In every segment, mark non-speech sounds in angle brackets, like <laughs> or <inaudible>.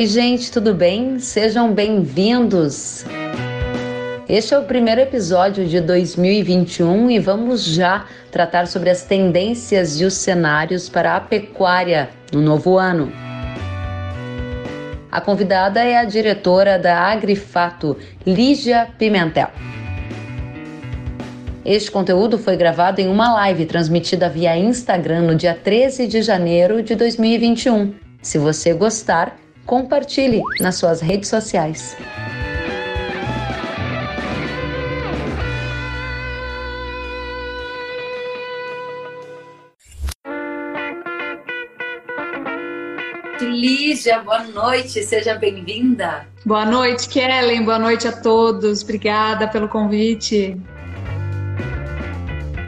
Oi, gente, tudo bem? Sejam bem-vindos. Este é o primeiro episódio de 2021 e vamos já tratar sobre as tendências e os cenários para a pecuária no novo ano. A convidada é a diretora da Agrifato, Lígia Pimentel. Este conteúdo foi gravado em uma live transmitida via Instagram no dia 13 de janeiro de 2021. Se você gostar, compartilhe nas suas redes sociais. Lígia, boa noite, seja bem-vinda. Boa noite, Kellen, boa noite a todos, obrigada pelo convite.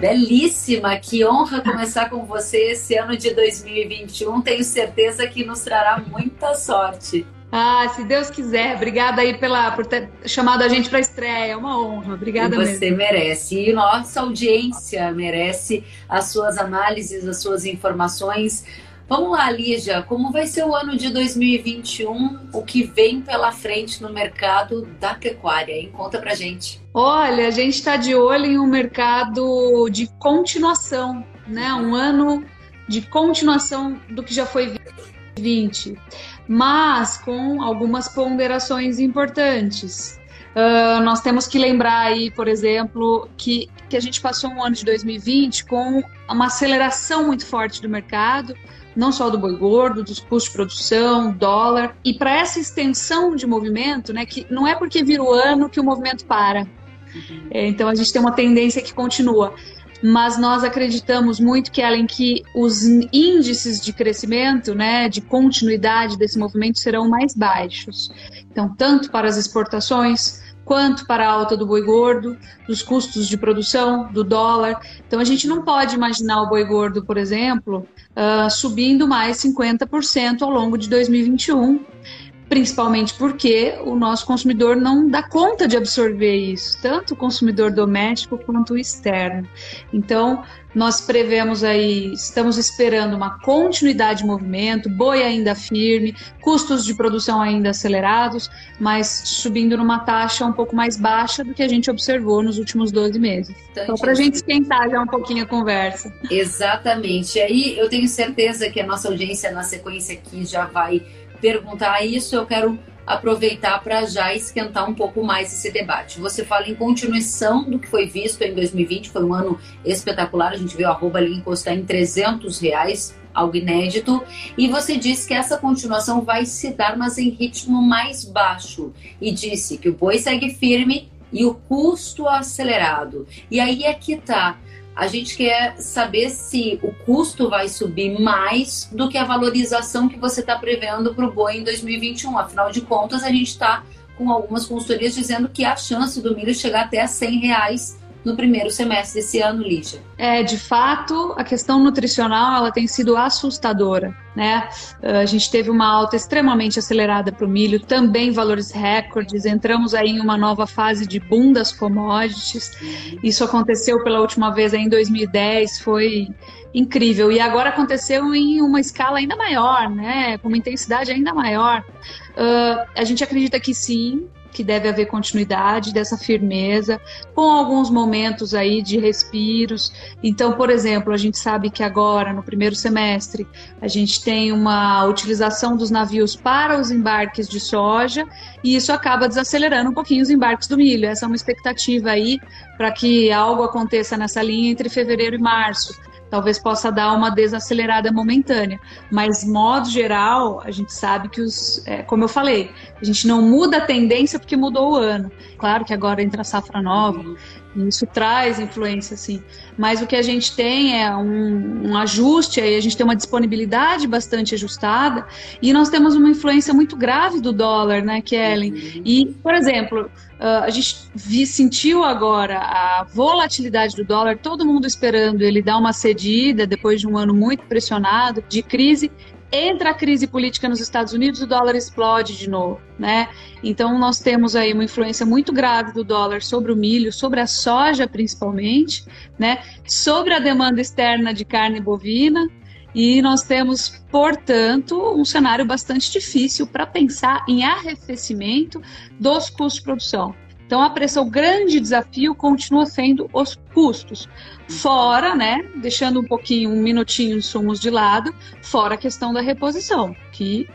Belíssima, que honra começar com você esse ano de 2021. Tenho certeza que nos trará muita sorte. Ah, se Deus quiser. Obrigada aí pela, por ter chamado a gente para a estreia. É uma honra. Obrigada e você mesmo. merece. E nossa audiência merece as suas análises, as suas informações. Vamos lá, Lígia, como vai ser o ano de 2021? O que vem pela frente no mercado da pecuária? Hein? Conta pra gente. Olha, a gente está de olho em um mercado de continuação, né? Um ano de continuação do que já foi 20, mas com algumas ponderações importantes. Uh, nós temos que lembrar aí, por exemplo, que, que a gente passou um ano de 2020 com uma aceleração muito forte do mercado, não só do boi gordo, dos custos de produção, dólar. E para essa extensão de movimento, né, que não é porque vira o ano que o movimento para. Uhum. É, então a gente tem uma tendência que continua. Mas nós acreditamos muito que, além que os índices de crescimento, né, de continuidade desse movimento serão mais baixos. Então, tanto para as exportações, quanto para a alta do boi gordo, dos custos de produção, do dólar. Então a gente não pode imaginar o boi gordo, por exemplo, uh, subindo mais 50% ao longo de 2021, principalmente porque o nosso consumidor não dá conta de absorver isso, tanto o consumidor doméstico quanto o externo. Então, nós prevemos aí, estamos esperando uma continuidade de movimento, boi ainda firme, custos de produção ainda acelerados, mas subindo numa taxa um pouco mais baixa do que a gente observou nos últimos 12 meses. Então, para a gente esquentar já um pouquinho a conversa. Exatamente. E aí eu tenho certeza que a nossa audiência na sequência aqui já vai perguntar isso, eu quero aproveitar para já esquentar um pouco mais esse debate. Você fala em continuação do que foi visto em 2020, foi um ano espetacular, a gente viu a arroba ali encostar em 300 reais, algo inédito, e você disse que essa continuação vai se dar, mas em ritmo mais baixo, e disse que o boi segue firme e o custo acelerado. E aí é que tá. A gente quer saber se o custo vai subir mais do que a valorização que você está prevendo para o boi em 2021. Afinal de contas, a gente está com algumas consultorias dizendo que a chance do milho chegar até a 100 reais no primeiro semestre desse ano, Lígia. É, de fato, a questão nutricional ela tem sido assustadora, né? A gente teve uma alta extremamente acelerada para o milho, também valores recordes, entramos aí em uma nova fase de boom das commodities. Isso aconteceu pela última vez em 2010, foi incrível. E agora aconteceu em uma escala ainda maior, né? Com uma intensidade ainda maior. Uh, a gente acredita que sim, que deve haver continuidade dessa firmeza, com alguns momentos aí de respiros. Então, por exemplo, a gente sabe que agora, no primeiro semestre, a gente tem uma utilização dos navios para os embarques de soja, e isso acaba desacelerando um pouquinho os embarques do milho. Essa é uma expectativa aí para que algo aconteça nessa linha entre fevereiro e março talvez possa dar uma desacelerada momentânea. Mas, modo geral, a gente sabe que os, é, como eu falei, a gente não muda a tendência porque mudou o ano. Claro que agora entra a safra nova, isso traz influência, sim. Mas o que a gente tem é um, um ajuste, aí a gente tem uma disponibilidade bastante ajustada, e nós temos uma influência muito grave do dólar, né, Kellen? Uhum. E, por exemplo, Uh, a gente vi, sentiu agora a volatilidade do dólar, todo mundo esperando ele dar uma cedida depois de um ano muito pressionado de crise. Entra a crise política nos Estados Unidos, o dólar explode de novo, né? Então nós temos aí uma influência muito grave do dólar sobre o milho, sobre a soja principalmente, né? Sobre a demanda externa de carne bovina, e nós temos, portanto, um cenário bastante difícil para pensar em arrefecimento dos custos de produção. Então, a pressão, o grande desafio continua sendo os custos. Fora, né, deixando um pouquinho, um minutinho insumos de lado, fora a questão da reposição, que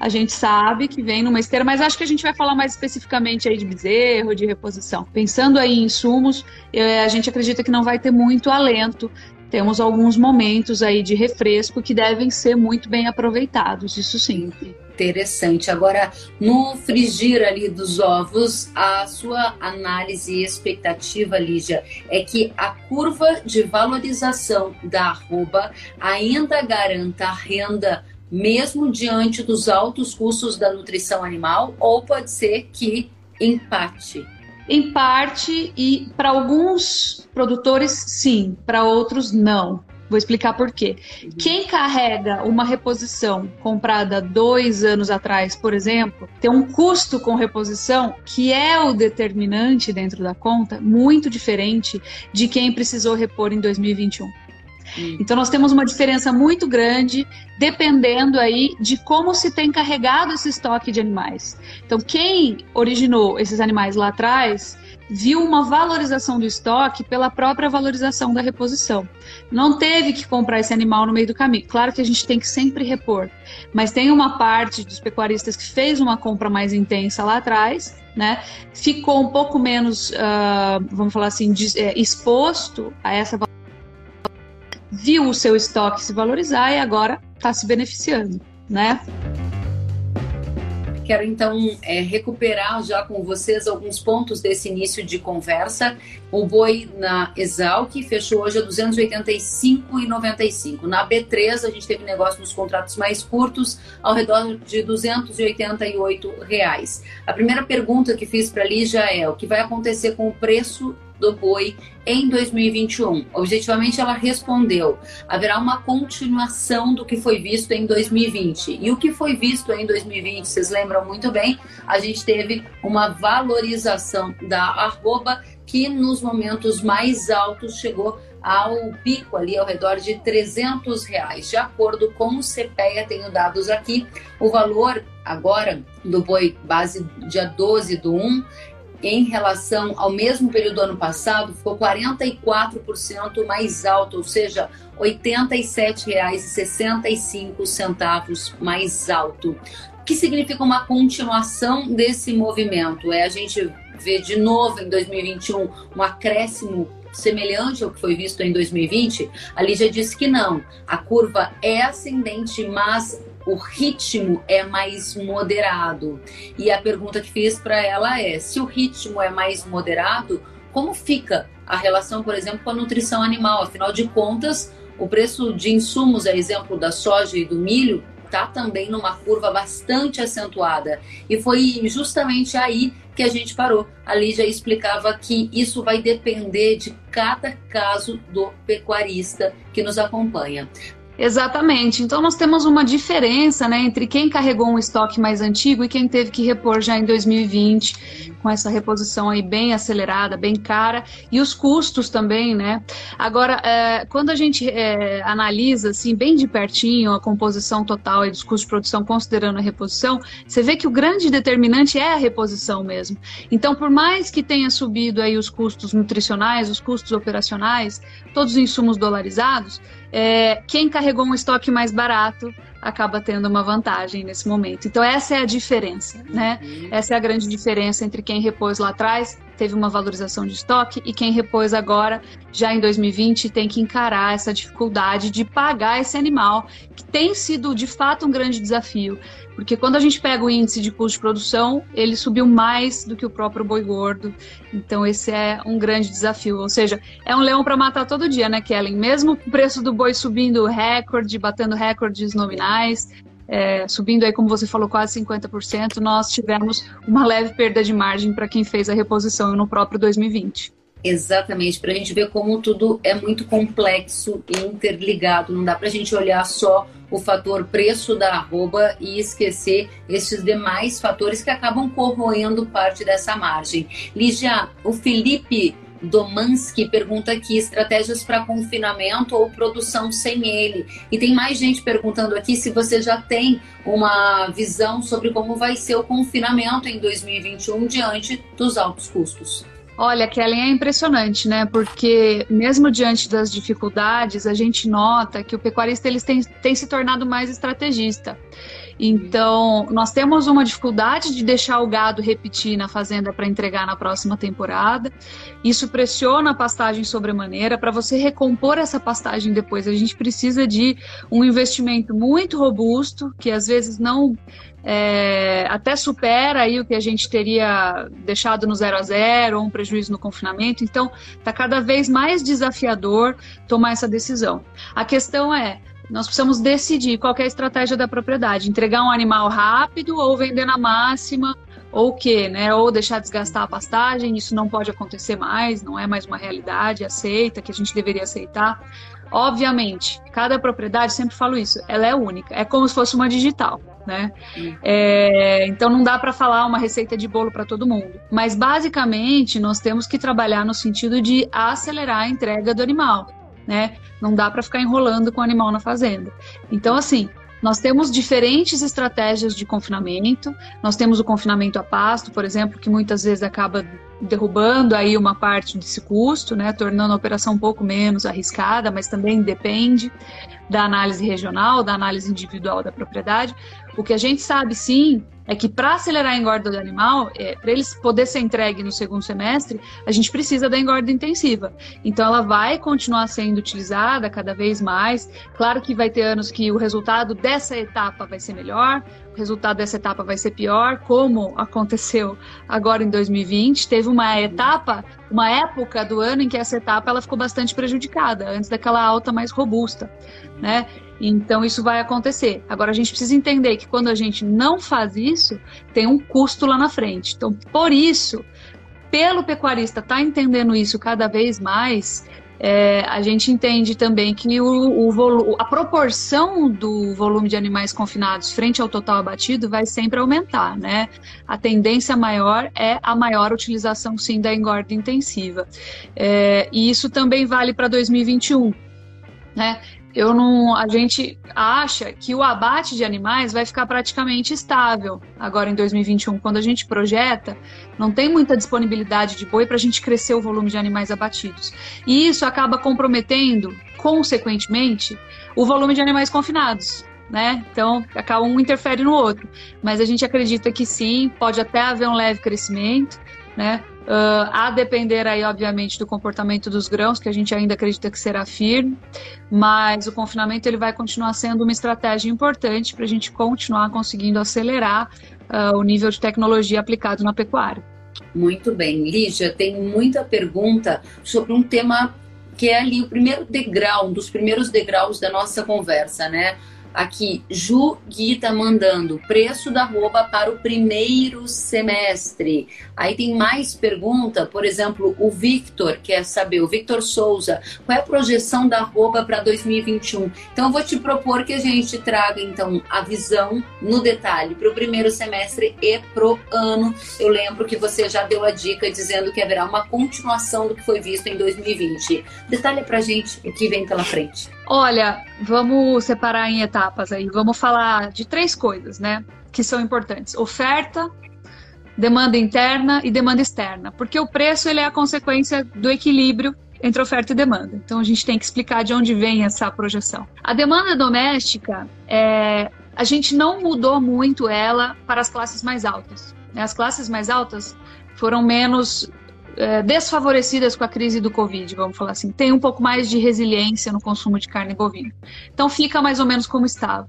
a gente sabe que vem numa esteira, mas acho que a gente vai falar mais especificamente aí de bezerro, de reposição. Pensando aí em insumos, eh, a gente acredita que não vai ter muito alento temos alguns momentos aí de refresco que devem ser muito bem aproveitados, isso sim. Interessante. Agora, no frigir ali dos ovos, a sua análise e expectativa, Lígia, é que a curva de valorização da arroba ainda garanta renda mesmo diante dos altos custos da nutrição animal, ou pode ser que empate em parte, e para alguns produtores, sim, para outros, não. Vou explicar por quê. Uhum. Quem carrega uma reposição comprada dois anos atrás, por exemplo, tem um custo com reposição que é o determinante dentro da conta, muito diferente de quem precisou repor em 2021. Então nós temos uma diferença muito grande dependendo aí de como se tem carregado esse estoque de animais. Então quem originou esses animais lá atrás viu uma valorização do estoque pela própria valorização da reposição. Não teve que comprar esse animal no meio do caminho. Claro que a gente tem que sempre repor, mas tem uma parte dos pecuaristas que fez uma compra mais intensa lá atrás, né? Ficou um pouco menos, uh, vamos falar assim, é, exposto a essa viu o seu estoque se valorizar e agora está se beneficiando, né? Quero então é, recuperar já com vocês alguns pontos desse início de conversa. O boi na Exalc fechou hoje a 285,95. Na B3 a gente teve negócio nos contratos mais curtos ao redor de 288 reais. A primeira pergunta que fiz para a Lígia é o que vai acontecer com o preço do boi em 2021? Objetivamente, ela respondeu: haverá uma continuação do que foi visto em 2020. E o que foi visto em 2020, vocês lembram muito bem, a gente teve uma valorização da arroba que nos momentos mais altos chegou ao pico ali ao redor de 300 reais. De acordo com o CPEA, tenho dados aqui, o valor agora do boi base dia 12 do 1 em relação ao mesmo período do ano passado, ficou 44% mais alto, ou seja, R$ 87,65 mais alto. O que significa uma continuação desse movimento? É a gente ver de novo em 2021 um acréscimo semelhante ao que foi visto em 2020? A Lígia disse que não. A curva é ascendente, mas o ritmo é mais moderado. E a pergunta que fiz para ela é: se o ritmo é mais moderado, como fica a relação, por exemplo, com a nutrição animal? Afinal de contas, o preço de insumos, a exemplo da soja e do milho, está também numa curva bastante acentuada. E foi justamente aí que a gente parou. Ali já explicava que isso vai depender de cada caso do pecuarista que nos acompanha. Exatamente. Então nós temos uma diferença né, entre quem carregou um estoque mais antigo e quem teve que repor já em 2020, com essa reposição aí bem acelerada, bem cara, e os custos também, né? Agora, é, quando a gente é, analisa assim, bem de pertinho a composição total dos custos de produção, considerando a reposição, você vê que o grande determinante é a reposição mesmo. Então, por mais que tenha subido aí os custos nutricionais, os custos operacionais, todos os insumos dolarizados, é, quem carregou um estoque mais barato acaba tendo uma vantagem nesse momento. Então essa é a diferença, né? Uhum. Essa é a grande diferença entre quem repôs lá atrás, teve uma valorização de estoque, e quem repôs agora, já em 2020, tem que encarar essa dificuldade de pagar esse animal, que tem sido de fato um grande desafio. Porque quando a gente pega o índice de custo de produção, ele subiu mais do que o próprio boi gordo. Então esse é um grande desafio. Ou seja, é um leão para matar todo dia, né, Kellen? Mesmo o preço do boi subindo recorde, batendo recordes nominais, é, subindo aí, como você falou, quase 50%, nós tivemos uma leve perda de margem para quem fez a reposição no próprio 2020. Exatamente, para a gente ver como tudo é muito complexo e interligado. Não dá para a gente olhar só o fator preço da arroba e esquecer esses demais fatores que acabam corroendo parte dessa margem. Lígia, o Felipe Domansky pergunta aqui: estratégias para confinamento ou produção sem ele? E tem mais gente perguntando aqui se você já tem uma visão sobre como vai ser o confinamento em 2021 diante dos altos custos. Olha, Kellen, é impressionante, né? Porque mesmo diante das dificuldades, a gente nota que o pecuarista eles tem, tem se tornado mais estrategista. Então, nós temos uma dificuldade de deixar o gado repetir na fazenda para entregar na próxima temporada. Isso pressiona a pastagem sobremaneira. Para você recompor essa pastagem depois, a gente precisa de um investimento muito robusto, que às vezes não é, até supera aí o que a gente teria deixado no zero a zero ou um prejuízo no confinamento. Então, está cada vez mais desafiador tomar essa decisão. A questão é nós precisamos decidir qual é a estratégia da propriedade: entregar um animal rápido ou vender na máxima, ou o quê, né? Ou deixar desgastar a pastagem, isso não pode acontecer mais, não é mais uma realidade aceita, que a gente deveria aceitar. Obviamente, cada propriedade, sempre falo isso, ela é única, é como se fosse uma digital. Né? É, então não dá para falar uma receita de bolo para todo mundo. Mas basicamente nós temos que trabalhar no sentido de acelerar a entrega do animal né? Não dá para ficar enrolando com o animal na fazenda. Então, assim, nós temos diferentes estratégias de confinamento. Nós temos o confinamento a pasto, por exemplo, que muitas vezes acaba derrubando aí uma parte desse custo, né, tornando a operação um pouco menos arriscada, mas também depende da análise regional, da análise individual da propriedade. O que a gente sabe sim é que para acelerar a engorda do animal, é, para eles poder ser entregue no segundo semestre, a gente precisa da engorda intensiva. Então ela vai continuar sendo utilizada cada vez mais. Claro que vai ter anos que o resultado dessa etapa vai ser melhor, o resultado dessa etapa vai ser pior, como aconteceu agora em 2020. Teve uma etapa, uma época do ano em que essa etapa ela ficou bastante prejudicada, antes daquela alta mais robusta, né? Então isso vai acontecer. Agora a gente precisa entender que quando a gente não faz isso, tem um custo lá na frente. Então, por isso, pelo pecuarista estar tá entendendo isso cada vez mais, é, a gente entende também que o, o a proporção do volume de animais confinados frente ao total abatido vai sempre aumentar, né? A tendência maior é a maior utilização, sim, da engorda intensiva. É, e isso também vale para 2021. Né? Eu não, a gente acha que o abate de animais vai ficar praticamente estável agora em 2021. Quando a gente projeta, não tem muita disponibilidade de boi para a gente crescer o volume de animais abatidos. E isso acaba comprometendo, consequentemente, o volume de animais confinados. Né? Então, acaba um interfere no outro. Mas a gente acredita que sim, pode até haver um leve crescimento, né? Uh, a depender aí, obviamente, do comportamento dos grãos, que a gente ainda acredita que será firme, mas o confinamento ele vai continuar sendo uma estratégia importante para a gente continuar conseguindo acelerar uh, o nível de tecnologia aplicado na pecuária. Muito bem, Lígia, tem muita pergunta sobre um tema que é ali o primeiro degrau, um dos primeiros degraus da nossa conversa, né? Aqui, Ju Gui tá mandando preço da roupa para o primeiro semestre. Aí tem mais pergunta, por exemplo, o Victor quer saber, o Victor Souza, qual é a projeção da roupa para 2021? Então eu vou te propor que a gente traga então a visão no detalhe para o primeiro semestre e pro ano. Eu lembro que você já deu a dica dizendo que haverá uma continuação do que foi visto em 2020. Detalhe para gente o que vem pela frente. Olha, vamos separar em etapas aí. Vamos falar de três coisas, né? Que são importantes: oferta, demanda interna e demanda externa. Porque o preço ele é a consequência do equilíbrio entre oferta e demanda. Então a gente tem que explicar de onde vem essa projeção. A demanda doméstica, é, a gente não mudou muito ela para as classes mais altas. Né? As classes mais altas foram menos é, desfavorecidas com a crise do Covid, vamos falar assim. Tem um pouco mais de resiliência no consumo de carne bovina. Então fica mais ou menos como estava.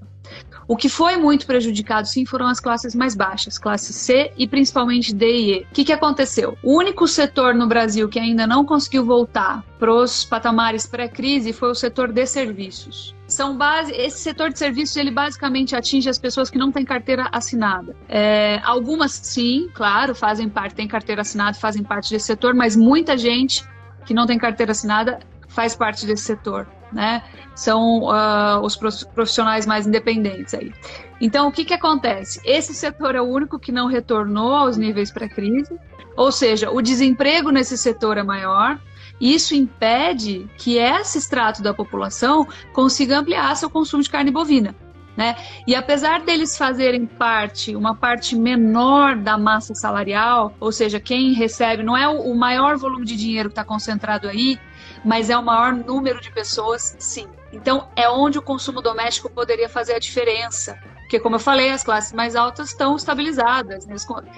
O que foi muito prejudicado, sim, foram as classes mais baixas, classe C e principalmente D e E. O que, que aconteceu? O único setor no Brasil que ainda não conseguiu voltar para os patamares pré-crise foi o setor de serviços. São base, esse setor de serviços ele basicamente atinge as pessoas que não têm carteira assinada. É, algumas, sim, claro, fazem parte, têm carteira assinada, fazem parte desse setor, mas muita gente que não tem carteira assinada faz parte desse setor né? São uh, os profissionais mais independentes aí. Então, o que, que acontece? Esse setor é o único que não retornou aos níveis pré-crise. Ou seja, o desemprego nesse setor é maior, isso impede que esse extrato da população consiga ampliar seu consumo de carne bovina. Né? E apesar deles fazerem parte, uma parte menor da massa salarial, ou seja, quem recebe não é o maior volume de dinheiro que está concentrado aí, mas é o maior número de pessoas, sim. Então é onde o consumo doméstico poderia fazer a diferença. Porque, como eu falei, as classes mais altas estão estabilizadas. Né?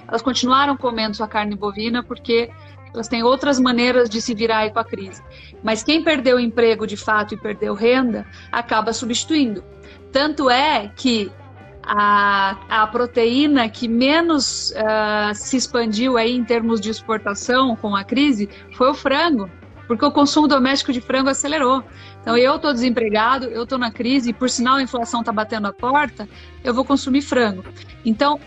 Elas continuaram comendo sua carne bovina porque elas têm outras maneiras de se virar aí com a crise. Mas quem perdeu emprego de fato e perdeu renda, acaba substituindo. Tanto é que a, a proteína que menos uh, se expandiu aí em termos de exportação com a crise foi o frango, porque o consumo doméstico de frango acelerou. Então eu estou desempregado, eu estou na crise, e por sinal a inflação está batendo a porta, eu vou consumir frango. Então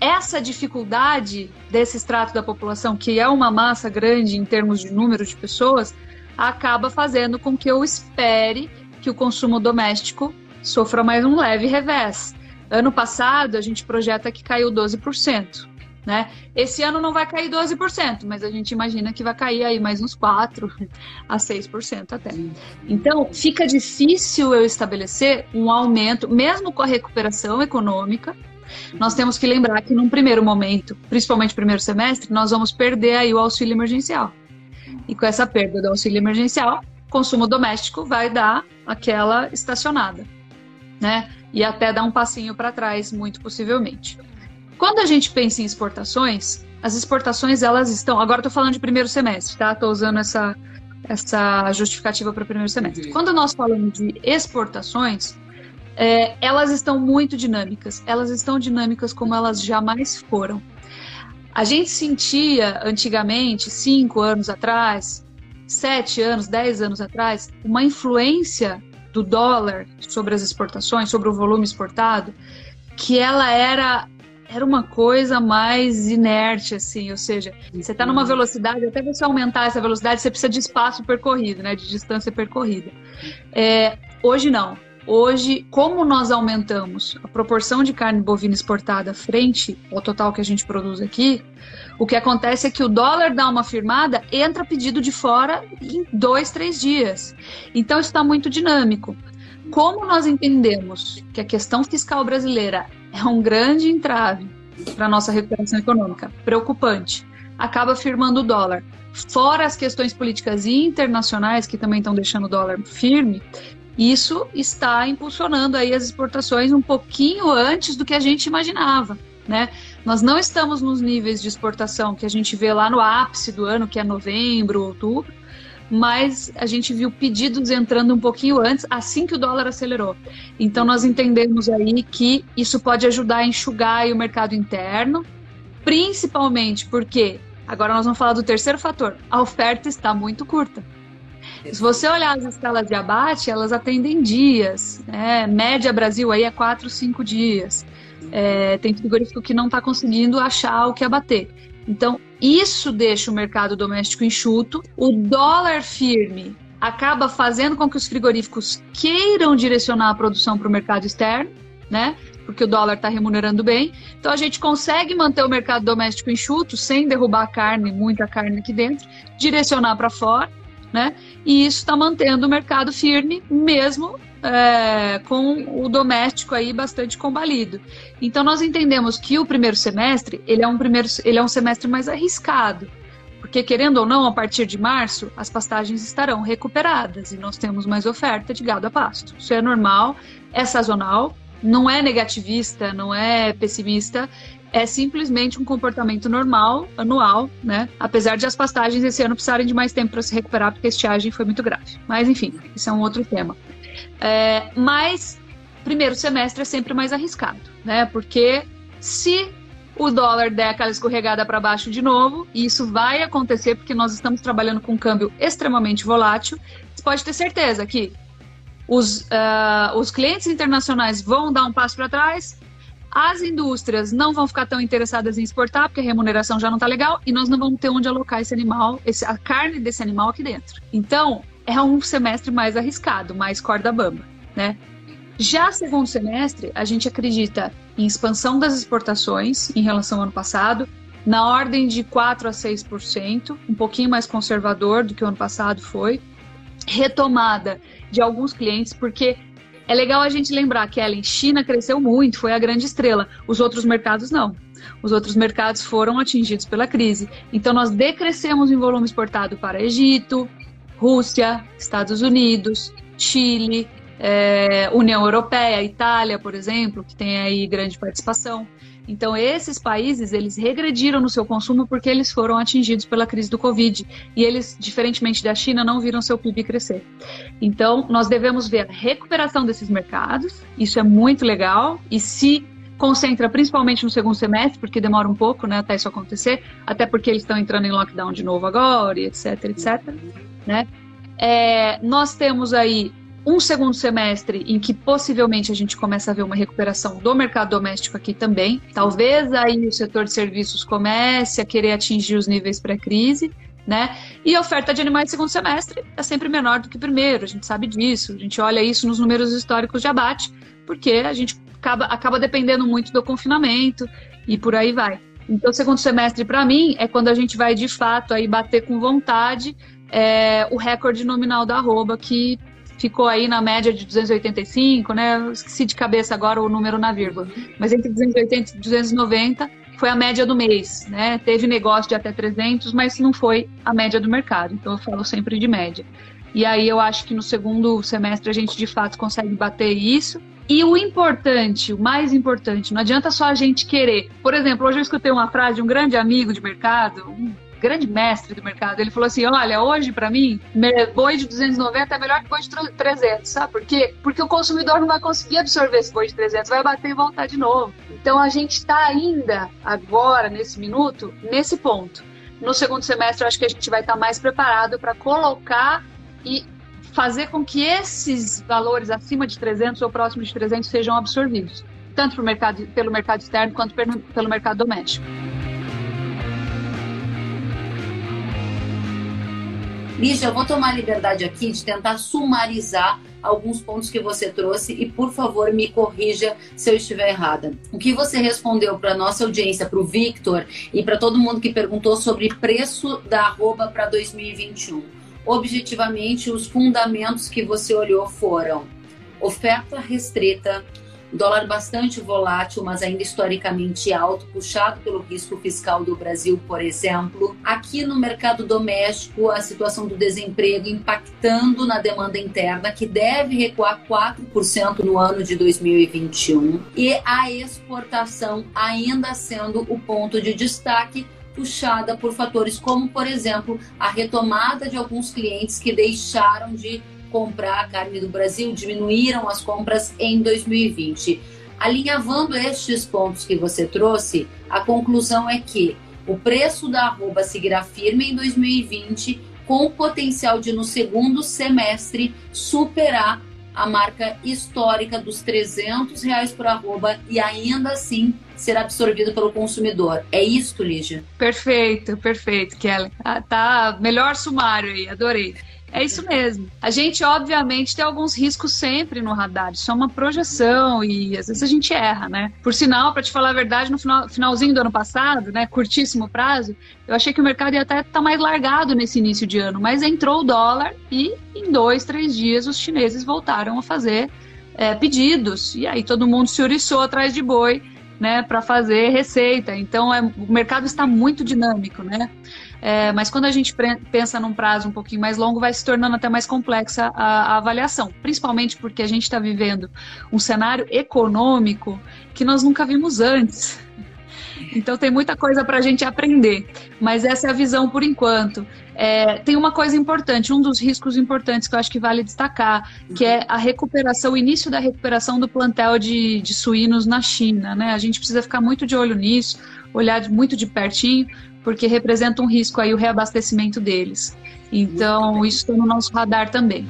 essa dificuldade desse extrato da população, que é uma massa grande em termos de número de pessoas, acaba fazendo com que eu espere que o consumo doméstico sofra mais um leve revés. Ano passado, a gente projeta que caiu 12%. Né? Esse ano não vai cair 12%, mas a gente imagina que vai cair aí mais uns 4 <laughs> a 6% até. Então, fica difícil eu estabelecer um aumento, mesmo com a recuperação econômica. Nós temos que lembrar que num primeiro momento, principalmente no primeiro semestre, nós vamos perder aí o auxílio emergencial. E com essa perda do auxílio emergencial, consumo doméstico vai dar aquela estacionada né? E até dar um passinho para trás, muito possivelmente. Quando a gente pensa em exportações, as exportações elas estão. Agora estou falando de primeiro semestre, tá? Estou usando essa, essa justificativa para o primeiro semestre. Quando nós falamos de exportações, é, elas estão muito dinâmicas. Elas estão dinâmicas como elas jamais foram. A gente sentia antigamente, cinco anos atrás, sete anos, dez anos atrás, uma influência do dólar sobre as exportações, sobre o volume exportado, que ela era era uma coisa mais inerte, assim, ou seja, você está numa velocidade, até você aumentar essa velocidade, você precisa de espaço percorrido, né, de distância percorrida. É, hoje não. Hoje, como nós aumentamos a proporção de carne bovina exportada frente ao total que a gente produz aqui, o que acontece é que o dólar dá uma firmada, entra pedido de fora em dois, três dias. Então está muito dinâmico. Como nós entendemos que a questão fiscal brasileira é um grande entrave para a nossa recuperação econômica, preocupante, acaba firmando o dólar. Fora as questões políticas internacionais que também estão deixando o dólar firme, isso está impulsionando aí as exportações um pouquinho antes do que a gente imaginava, né? Nós não estamos nos níveis de exportação que a gente vê lá no ápice do ano, que é novembro, outubro, mas a gente viu pedidos entrando um pouquinho antes, assim que o dólar acelerou. Então nós entendemos aí que isso pode ajudar a enxugar o mercado interno, principalmente porque agora nós vamos falar do terceiro fator, a oferta está muito curta. Se você olhar as escalas de abate, elas atendem dias, né? Média Brasil aí é 4, 5 dias. É, tem frigorífico que não está conseguindo achar o que abater. Então, isso deixa o mercado doméstico enxuto. O dólar firme acaba fazendo com que os frigoríficos queiram direcionar a produção para o mercado externo, né? Porque o dólar está remunerando bem. Então a gente consegue manter o mercado doméstico enxuto sem derrubar a carne, muita carne aqui dentro, direcionar para fora, né? E isso está mantendo o mercado firme, mesmo é, com o doméstico aí bastante combalido. Então nós entendemos que o primeiro semestre ele é um primeiro ele é um semestre mais arriscado, porque querendo ou não, a partir de março as pastagens estarão recuperadas e nós temos mais oferta de gado a pasto. Isso é normal, é sazonal, não é negativista, não é pessimista, é simplesmente um comportamento normal, anual, né? Apesar de as pastagens esse ano precisarem de mais tempo para se recuperar, porque a estiagem foi muito grave. Mas, enfim, isso é um outro tema. É, mas primeiro semestre é sempre mais arriscado, né? Porque se o dólar der aquela escorregada para baixo de novo, e isso vai acontecer porque nós estamos trabalhando com um câmbio extremamente volátil, você pode ter certeza que os, uh, os clientes internacionais vão dar um passo para trás, as indústrias não vão ficar tão interessadas em exportar, porque a remuneração já não está legal, e nós não vamos ter onde alocar esse animal, esse, a carne desse animal aqui dentro. Então, é um semestre mais arriscado, mais corda bamba, né? Já segundo semestre, a gente acredita em expansão das exportações em relação ao ano passado, na ordem de 4 a 6%, um pouquinho mais conservador do que o ano passado foi. Retomada de alguns clientes, porque é legal a gente lembrar que ela em China cresceu muito, foi a grande estrela. Os outros mercados não. Os outros mercados foram atingidos pela crise. Então nós decrescemos em volume exportado para Egito, Rússia, Estados Unidos, Chile, é, União Europeia, Itália, por exemplo, que tem aí grande participação. Então, esses países, eles regrediram no seu consumo porque eles foram atingidos pela crise do Covid. E eles, diferentemente da China, não viram seu PIB crescer. Então, nós devemos ver a recuperação desses mercados. Isso é muito legal. E se concentra principalmente no segundo semestre, porque demora um pouco né, até isso acontecer, até porque eles estão entrando em lockdown de novo agora, etc, etc. Né? É, nós temos aí um segundo semestre em que possivelmente a gente começa a ver uma recuperação do mercado doméstico aqui também. Talvez aí o setor de serviços comece a querer atingir os níveis pré-crise. Né? E a oferta de animais segundo semestre é sempre menor do que primeiro, a gente sabe disso, a gente olha isso nos números históricos de abate, porque a gente acaba, acaba dependendo muito do confinamento e por aí vai. Então, segundo semestre, para mim, é quando a gente vai de fato aí bater com vontade é, o recorde nominal da arroba, que ficou aí na média de 285, né? Eu esqueci de cabeça agora o número na vírgula. Mas entre 280 e 290 foi a média do mês, né? Teve negócio de até 300, mas não foi a média do mercado. Então eu falo sempre de média. E aí eu acho que no segundo semestre a gente de fato consegue bater isso. E o importante, o mais importante, não adianta só a gente querer. Por exemplo, hoje eu escutei uma frase de um grande amigo de mercado, um grande mestre do mercado, ele falou assim: olha, hoje para mim, boi de 290 é melhor que boi de 300, sabe por quê? Porque o consumidor não vai conseguir absorver esse boi de 300, vai bater e voltar de novo. Então a gente está ainda, agora, nesse minuto, nesse ponto. No segundo semestre, eu acho que a gente vai estar tá mais preparado para colocar e fazer com que esses valores acima de 300 ou próximos de 300 sejam absorvidos, tanto mercado, pelo mercado externo quanto pelo mercado doméstico. Lígia, eu vou tomar a liberdade aqui de tentar sumarizar alguns pontos que você trouxe e, por favor, me corrija se eu estiver errada. O que você respondeu para nossa audiência, para o Victor e para todo mundo que perguntou sobre preço da arroba para 2021? Objetivamente, os fundamentos que você olhou foram oferta restrita, Dólar bastante volátil, mas ainda historicamente alto, puxado pelo risco fiscal do Brasil, por exemplo. Aqui no mercado doméstico, a situação do desemprego impactando na demanda interna, que deve recuar 4% no ano de 2021. E a exportação ainda sendo o ponto de destaque puxada por fatores como, por exemplo, a retomada de alguns clientes que deixaram de comprar carne do Brasil, diminuíram as compras em 2020. Alinhavando estes pontos que você trouxe, a conclusão é que o preço da arroba seguirá firme em 2020, com o potencial de, no segundo semestre, superar a marca histórica dos 300 reais por arroba e ainda assim ser absorvido pelo consumidor. É isso, Lígia? Perfeito, perfeito, Kelly. Ah, tá melhor sumário aí, adorei. É isso mesmo. A gente, obviamente, tem alguns riscos sempre no radar. Isso é uma projeção e às vezes a gente erra, né? Por sinal, para te falar a verdade, no final, finalzinho do ano passado, né, curtíssimo prazo, eu achei que o mercado ia até estar tá mais largado nesse início de ano, mas entrou o dólar e em dois, três dias os chineses voltaram a fazer é, pedidos. E aí todo mundo se oriçou atrás de boi né, para fazer receita. Então, é, o mercado está muito dinâmico, né? É, mas quando a gente pensa num prazo um pouquinho mais longo, vai se tornando até mais complexa a, a avaliação, principalmente porque a gente está vivendo um cenário econômico que nós nunca vimos antes. Então tem muita coisa para a gente aprender, mas essa é a visão por enquanto. É, tem uma coisa importante, um dos riscos importantes que eu acho que vale destacar, que é a recuperação, o início da recuperação do plantel de, de suínos na China. Né? A gente precisa ficar muito de olho nisso, olhar muito de pertinho, porque representa um risco aí o reabastecimento deles. Então, isso está no nosso radar também.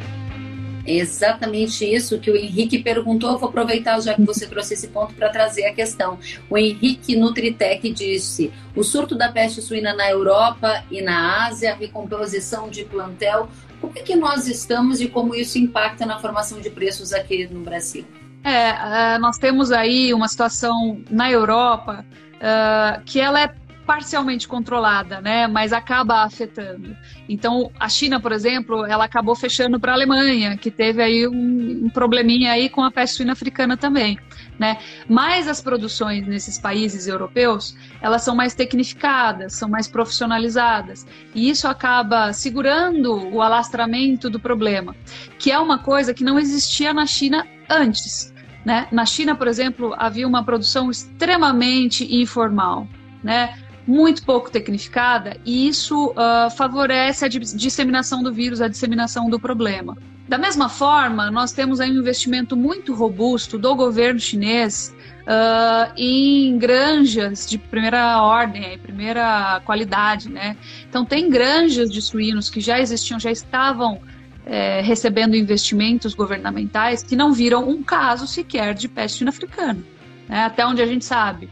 Exatamente isso que o Henrique perguntou. Eu vou aproveitar já que você trouxe esse ponto para trazer a questão. O Henrique Nutritec disse: o surto da peste suína na Europa e na Ásia, recomposição de plantel. Por que, que nós estamos e como isso impacta na formação de preços aqui no Brasil? É, nós temos aí uma situação na Europa uh, que ela é parcialmente controlada, né? Mas acaba afetando. Então, a China, por exemplo, ela acabou fechando para a Alemanha, que teve aí um, um, probleminha aí com a peste suína africana também, né? Mas as produções nesses países europeus, elas são mais tecnificadas, são mais profissionalizadas, e isso acaba segurando o alastramento do problema, que é uma coisa que não existia na China antes. Né? Na China, por exemplo, havia uma produção extremamente informal, né? Muito pouco tecnificada, e isso uh, favorece a disseminação do vírus, a disseminação do problema. Da mesma forma, nós temos aí um investimento muito robusto do governo chinês uh, em granjas de primeira ordem, primeira qualidade, né? Então tem granjas de suínos que já existiam, já estavam é, recebendo investimentos governamentais que não viram um caso sequer de peste africana, né? até onde a gente sabe.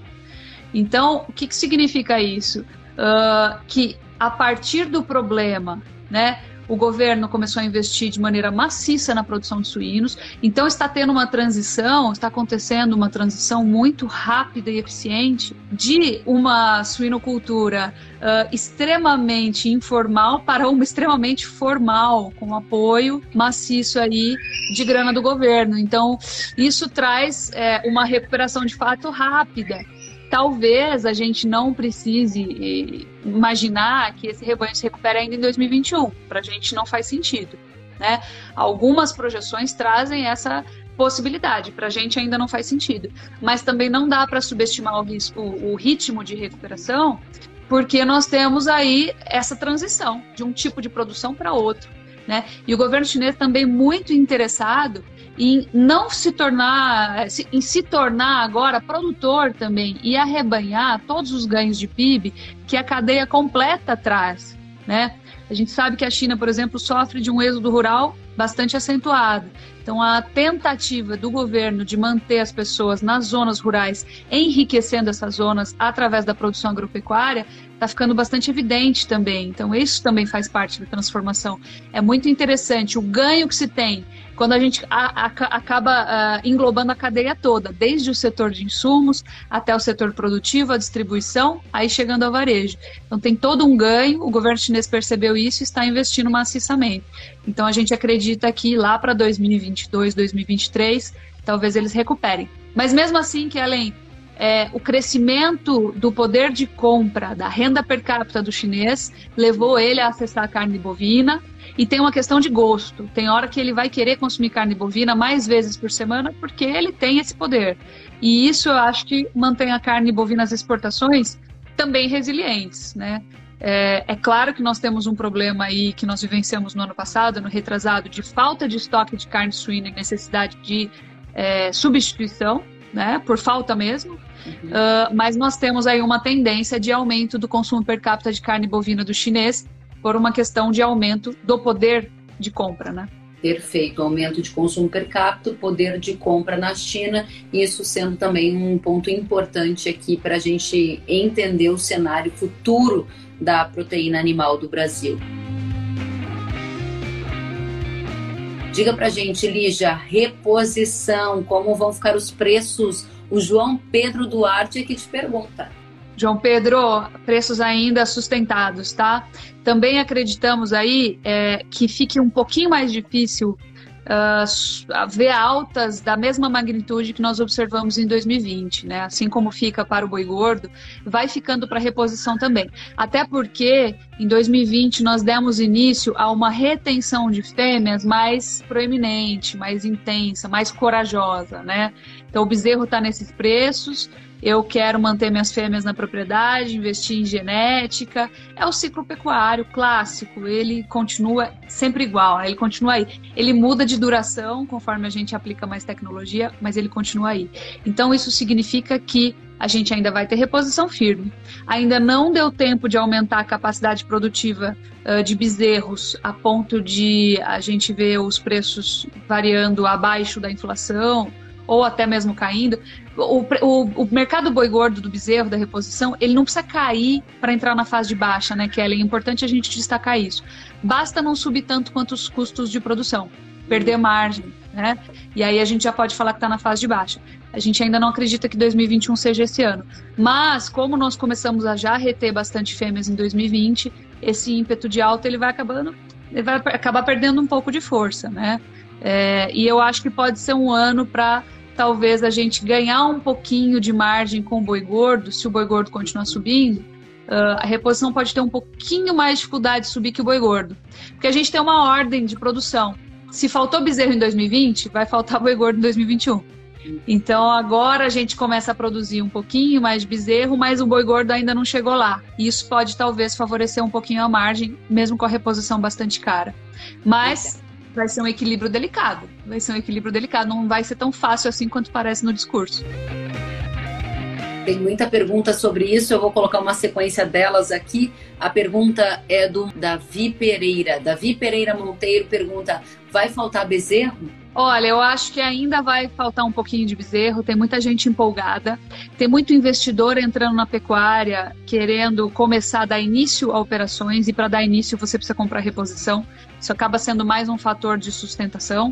Então, o que, que significa isso? Uh, que a partir do problema, né, o governo começou a investir de maneira maciça na produção de suínos, então está tendo uma transição, está acontecendo uma transição muito rápida e eficiente de uma suinocultura uh, extremamente informal para uma extremamente formal, com apoio maciço aí de grana do governo. Então, isso traz é, uma recuperação de fato rápida talvez a gente não precise eh, imaginar que esse rebanho se recupere ainda em 2021. Para a gente não faz sentido. Né? Algumas projeções trazem essa possibilidade, para a gente ainda não faz sentido. Mas também não dá para subestimar o, risco, o ritmo de recuperação, porque nós temos aí essa transição de um tipo de produção para outro. Né? E o governo chinês também muito interessado em não se tornar, em se tornar agora produtor também e arrebanhar todos os ganhos de PIB que a cadeia completa traz, né? A gente sabe que a China, por exemplo, sofre de um êxodo rural bastante acentuado. Então, a tentativa do governo de manter as pessoas nas zonas rurais, enriquecendo essas zonas através da produção agropecuária, está ficando bastante evidente também. Então, isso também faz parte da transformação. É muito interessante o ganho que se tem quando a gente a, a, acaba uh, englobando a cadeia toda, desde o setor de insumos até o setor produtivo, a distribuição, aí chegando ao varejo. Então tem todo um ganho, o governo chinês percebeu isso e está investindo maciçamente. Então a gente acredita que lá para 2022, 2023, talvez eles recuperem. Mas mesmo assim, que além é, o crescimento do poder de compra da renda per capita do chinês levou ele a acessar a carne bovina, e tem uma questão de gosto. Tem hora que ele vai querer consumir carne bovina mais vezes por semana porque ele tem esse poder. E isso eu acho que mantém a carne bovina as exportações também resilientes, né? É, é, claro que nós temos um problema aí que nós vivenciamos no ano passado, no retrasado, de falta de estoque de carne suína e necessidade de é, substituição, né, por falta mesmo. Uhum. Uh, mas nós temos aí uma tendência de aumento do consumo per capita de carne bovina do chinês, por uma questão de aumento do poder de compra, né? Perfeito, aumento de consumo per capita, poder de compra na China, isso sendo também um ponto importante aqui para a gente entender o cenário futuro da proteína animal do Brasil. Diga para gente, Lígia, reposição, como vão ficar os preços? O João Pedro Duarte é que te pergunta. João Pedro, preços ainda sustentados, tá? Também acreditamos aí é, que fique um pouquinho mais difícil uh, ver altas da mesma magnitude que nós observamos em 2020, né? Assim como fica para o boi gordo, vai ficando para reposição também. Até porque em 2020 nós demos início a uma retenção de fêmeas mais proeminente, mais intensa, mais corajosa, né? Então o bezerro está nesses preços eu quero manter minhas fêmeas na propriedade, investir em genética. É o ciclo pecuário clássico, ele continua sempre igual, né? ele continua aí. Ele muda de duração conforme a gente aplica mais tecnologia, mas ele continua aí. Então isso significa que a gente ainda vai ter reposição firme. Ainda não deu tempo de aumentar a capacidade produtiva uh, de bezerros a ponto de a gente ver os preços variando abaixo da inflação ou até mesmo caindo, o, o, o mercado boi gordo do bezerro, da reposição, ele não precisa cair para entrar na fase de baixa, né, Kelly? É importante a gente destacar isso. Basta não subir tanto quanto os custos de produção, perder margem. né? E aí a gente já pode falar que está na fase de baixa. A gente ainda não acredita que 2021 seja esse ano. Mas, como nós começamos a já reter bastante fêmeas em 2020, esse ímpeto de alta ele vai acabando, ele vai acabar perdendo um pouco de força, né? É, e eu acho que pode ser um ano para talvez a gente ganhar um pouquinho de margem com o boi gordo, se o boi gordo continuar subindo, uh, a reposição pode ter um pouquinho mais de dificuldade de subir que o boi gordo. Porque a gente tem uma ordem de produção. Se faltou bezerro em 2020, vai faltar boi gordo em 2021. Então agora a gente começa a produzir um pouquinho mais de bezerro, mas o boi gordo ainda não chegou lá. Isso pode talvez favorecer um pouquinho a margem, mesmo com a reposição bastante cara. Mas vai ser um equilíbrio delicado. Vai ser um equilíbrio delicado, não vai ser tão fácil assim quanto parece no discurso. Tem muita pergunta sobre isso, eu vou colocar uma sequência delas aqui. A pergunta é do Davi Pereira. Davi Pereira Monteiro pergunta: vai faltar bezerro? Olha, eu acho que ainda vai faltar um pouquinho de bezerro, tem muita gente empolgada, tem muito investidor entrando na pecuária, querendo começar a dar início a operações, e para dar início você precisa comprar reposição. Isso acaba sendo mais um fator de sustentação.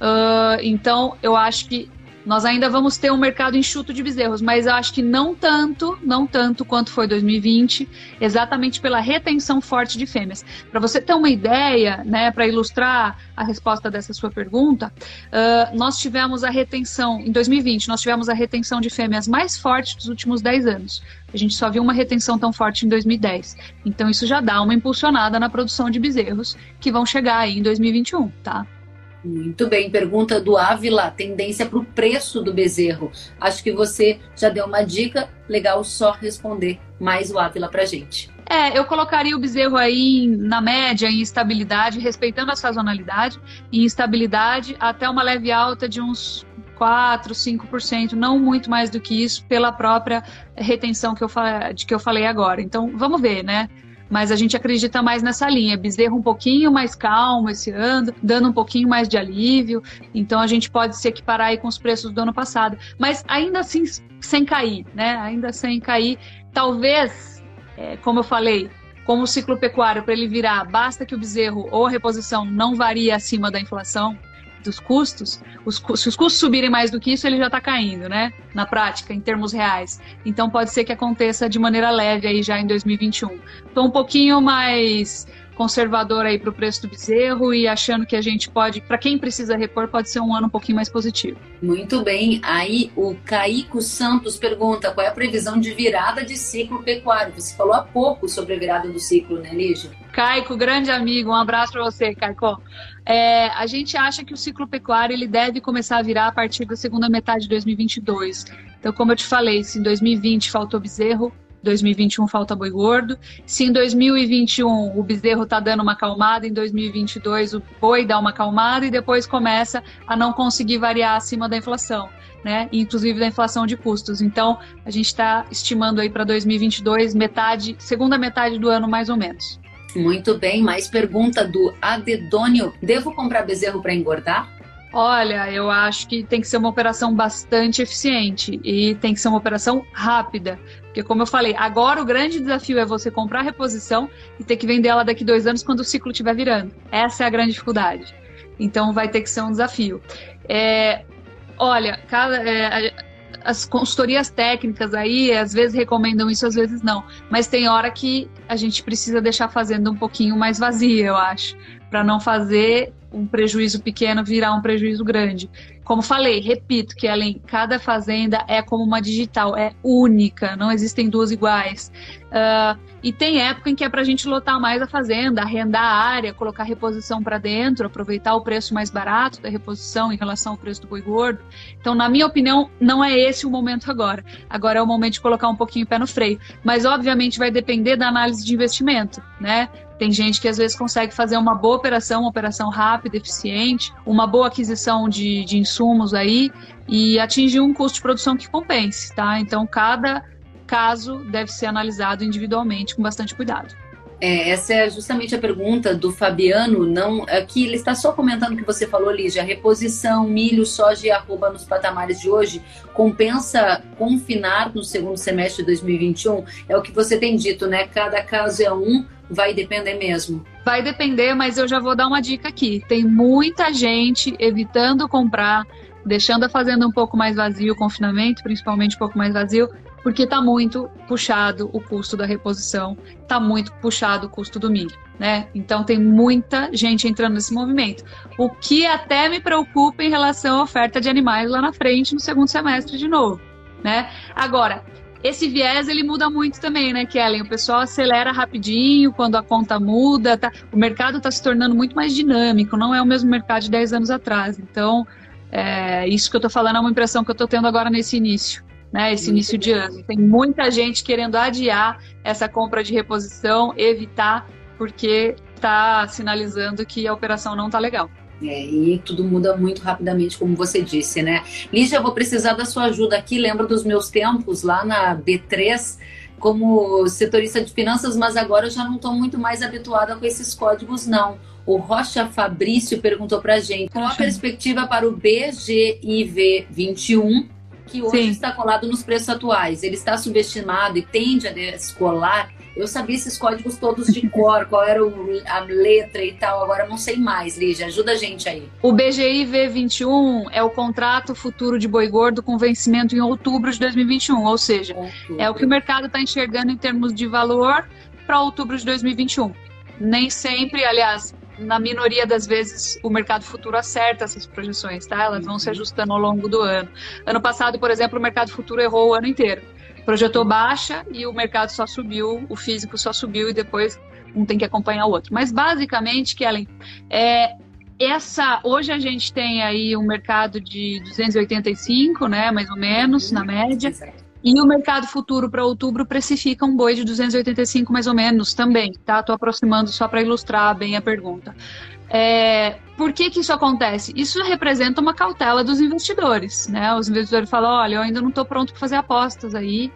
Uh, então, eu acho que nós ainda vamos ter um mercado enxuto de bezerros, mas eu acho que não tanto, não tanto quanto foi 2020, exatamente pela retenção forte de fêmeas. Para você ter uma ideia, né, para ilustrar a resposta dessa sua pergunta, uh, nós tivemos a retenção, em 2020, nós tivemos a retenção de fêmeas mais forte dos últimos 10 anos. A gente só viu uma retenção tão forte em 2010. Então isso já dá uma impulsionada na produção de bezerros que vão chegar aí em 2021, tá? Muito bem, pergunta do Ávila, tendência para o preço do bezerro. Acho que você já deu uma dica, legal só responder mais o Ávila para gente. É, eu colocaria o bezerro aí na média em estabilidade, respeitando a sazonalidade, em estabilidade até uma leve alta de uns 4, 5%, não muito mais do que isso, pela própria retenção que eu, de que eu falei agora. Então, vamos ver, né? Mas a gente acredita mais nessa linha. Bezerro um pouquinho mais calmo esse ano, dando um pouquinho mais de alívio. Então a gente pode se equiparar aí com os preços do ano passado, mas ainda assim sem cair, né? Ainda sem cair. Talvez, é, como eu falei, como o ciclo pecuário para ele virar, basta que o bezerro ou a reposição não varie acima da inflação dos custos, os, se os custos subirem mais do que isso, ele já está caindo, né? Na prática, em termos reais. Então pode ser que aconteça de maneira leve aí já em 2021. Estou um pouquinho mais conservador aí para o preço do bezerro e achando que a gente pode, para quem precisa repor, pode ser um ano um pouquinho mais positivo. Muito bem. Aí o Caico Santos pergunta qual é a previsão de virada de ciclo pecuário. Você falou há pouco sobre a virada do ciclo, né, Lígia? Caico, grande amigo, um abraço para você, Caico. É, a gente acha que o ciclo pecuário ele deve começar a virar a partir da segunda metade de 2022. Então, como eu te falei, se em 2020 faltou bezerro, 2021 falta boi gordo. Se em 2021 o bezerro está dando uma acalmada, em 2022 o boi dá uma acalmada e depois começa a não conseguir variar acima da inflação. Né, inclusive da inflação de custos. Então, a gente está estimando aí para 2022 metade, segunda metade do ano mais ou menos. Muito bem, mais pergunta do Adedônio. Devo comprar bezerro para engordar? Olha, eu acho que tem que ser uma operação bastante eficiente e tem que ser uma operação rápida. Porque, como eu falei, agora o grande desafio é você comprar a reposição e ter que vender ela daqui dois anos quando o ciclo estiver virando. Essa é a grande dificuldade. Então, vai ter que ser um desafio. É, olha, cada, é, as consultorias técnicas aí às vezes recomendam isso, às vezes não. Mas tem hora que a gente precisa deixar fazendo um pouquinho mais vazia, eu acho, para não fazer um prejuízo pequeno virar um prejuízo grande. Como falei, repito que além cada fazenda é como uma digital, é única, não existem duas iguais. Uh, e tem época em que é para a gente lotar mais a fazenda, arrendar a área, colocar reposição para dentro, aproveitar o preço mais barato da reposição em relação ao preço do boi gordo. Então, na minha opinião, não é esse o momento agora. Agora é o momento de colocar um pouquinho o pé no freio. Mas, obviamente, vai depender da análise de investimento, né? Tem gente que às vezes consegue fazer uma boa operação, uma operação rápida, eficiente, uma boa aquisição de, de insumos aí e atingir um custo de produção que compense, tá? Então, cada caso deve ser analisado individualmente com bastante cuidado. É, essa é justamente a pergunta do Fabiano. Não, aqui ele está só comentando o que você falou, Lígia. Reposição, milho, soja e arroba nos patamares de hoje compensa confinar no segundo semestre de 2021? É o que você tem dito, né? Cada caso é um, vai depender mesmo. Vai depender, mas eu já vou dar uma dica aqui. Tem muita gente evitando comprar, deixando a fazenda um pouco mais vazio, o confinamento principalmente um pouco mais vazio, porque está muito puxado o custo da reposição, está muito puxado o custo do milho, né? Então tem muita gente entrando nesse movimento, o que até me preocupa em relação à oferta de animais lá na frente no segundo semestre de novo, né? Agora, esse viés ele muda muito também, né, Kellen? O pessoal acelera rapidinho quando a conta muda, tá? o mercado está se tornando muito mais dinâmico, não é o mesmo mercado de 10 anos atrás. Então, é, isso que eu estou falando é uma impressão que eu estou tendo agora nesse início né, esse início de ano. Tem muita gente querendo adiar essa compra de reposição, evitar, porque está sinalizando que a operação não está legal. É, e tudo muda muito rapidamente, como você disse, né? Lígia, eu vou precisar da sua ajuda aqui. Lembro dos meus tempos lá na B3 como setorista de finanças, mas agora eu já não estou muito mais habituada com esses códigos, não. O Rocha Fabrício perguntou para gente qual a perspectiva para o BGIV 21 que hoje Sim. está colado nos preços atuais. Ele está subestimado e tende a descolar. Eu sabia esses códigos todos de <laughs> cor, qual era o, a letra e tal. Agora não sei mais, Lígia. Ajuda a gente aí. O BGI V21 é o contrato futuro de boi gordo com vencimento em outubro de 2021. Ou seja, outubro. é o que o mercado está enxergando em termos de valor para outubro de 2021. Nem sempre, aliás, na minoria das vezes, o mercado futuro acerta essas projeções, tá? Elas vão se uhum. ajustando ao longo do ano. Ano passado, por exemplo, o mercado futuro errou o ano inteiro. Projetou baixa e o mercado só subiu, o físico só subiu e depois um tem que acompanhar o outro. Mas basicamente, Kellen, é, essa hoje a gente tem aí um mercado de 285, né, mais ou menos, na média. E o mercado futuro para outubro precifica um boi de 285 mais ou menos também, tá? Estou aproximando só para ilustrar bem a pergunta. É, por que, que isso acontece? Isso representa uma cautela dos investidores, né? Os investidores falam, olha, eu ainda não estou pronto para fazer apostas aí